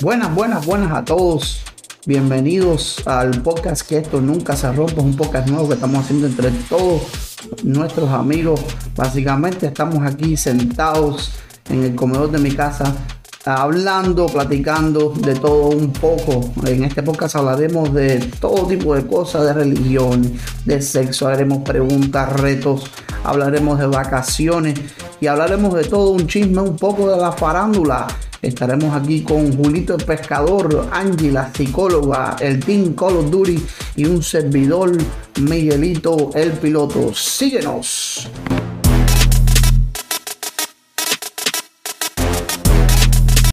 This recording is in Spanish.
Buenas, buenas, buenas a todos. Bienvenidos al podcast que esto nunca se rompe. Es un podcast nuevo que estamos haciendo entre todos nuestros amigos. Básicamente estamos aquí sentados en el comedor de mi casa hablando, platicando de todo un poco. En este podcast hablaremos de todo tipo de cosas, de religión, de sexo, haremos preguntas, retos, hablaremos de vacaciones y hablaremos de todo un chisme, un poco de la farándula Estaremos aquí con Julito el Pescador, Angie la psicóloga, el Team Call of Duty y un servidor Miguelito el piloto. Síguenos.